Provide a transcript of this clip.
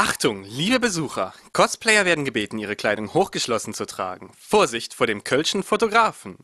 Achtung, liebe Besucher! Cosplayer werden gebeten, ihre Kleidung hochgeschlossen zu tragen. Vorsicht vor dem Kölschen Fotografen!